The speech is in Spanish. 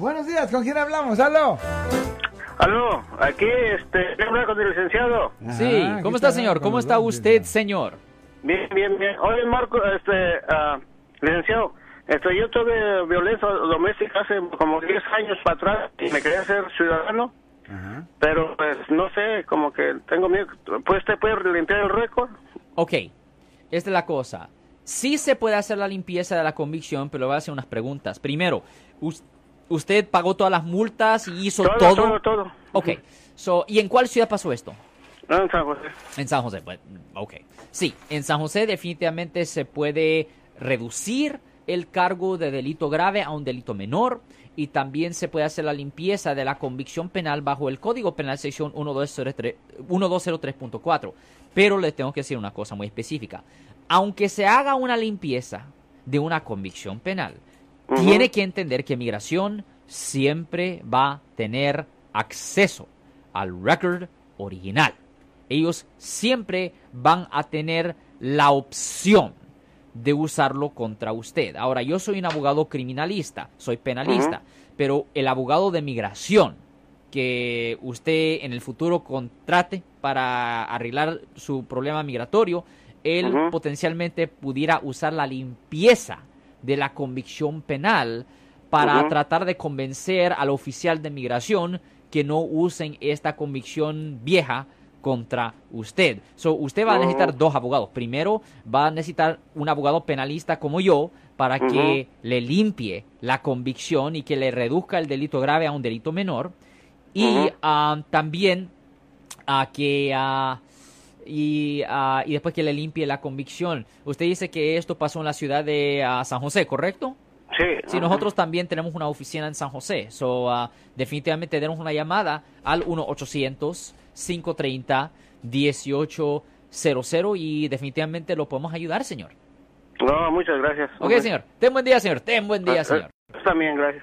Buenos días, ¿con quién hablamos? ¡Aló! Aló, aquí, este, hablar con el licenciado. Sí, Ah, ¿cómo está, señor? ¿Cómo está usted, señor? Bien, bien, bien. Oye, Marco, este, ah, licenciado, este, yo tuve violencia doméstica hace como 10 años para atrás y me quería ser ciudadano, Ajá. pero pues no sé, como que tengo miedo. ¿Pues usted puede limpiar el récord? Ok, esta es la cosa. Sí se puede hacer la limpieza de la convicción, pero le voy a hacer unas preguntas. Primero, us- ¿usted pagó todas las multas y hizo Todo, todo? todo, todo. Ok, so, ¿y en cuál ciudad pasó esto? No, en San José. En San José, pues, ok. Sí, en San José definitivamente se puede reducir el cargo de delito grave a un delito menor y también se puede hacer la limpieza de la convicción penal bajo el Código Penal sección 1203 1203.4. Pero le tengo que decir una cosa muy específica. Aunque se haga una limpieza de una convicción penal, Tiene que entender que migración siempre va a tener acceso al record original. Ellos siempre van a tener la opción de usarlo contra usted. Ahora, yo soy un abogado criminalista, soy penalista, pero el abogado de migración que usted en el futuro contrate para arreglar su problema migratorio, él potencialmente pudiera usar la limpieza de la convicción penal para tratar de convencer al oficial de migración que no usen esta convicción vieja contra usted. So, usted va a necesitar dos abogados. Primero, va a necesitar un abogado penalista como yo para que le limpie la convicción y que le reduzca el delito grave a un delito menor. Y ah, también a que ah, y, ah, y después que le limpie la convicción. Usted dice que esto pasó en la ciudad de ah, San José, ¿correcto? Sí. Sí, nosotros también tenemos una oficina en San José. So, ah, definitivamente demos una llamada al 1-800-530-1800 y definitivamente lo podemos ayudar, señor. No, muchas gracias. Ok, señor. Ten buen día, señor. Ten buen día, señor. También, gracias.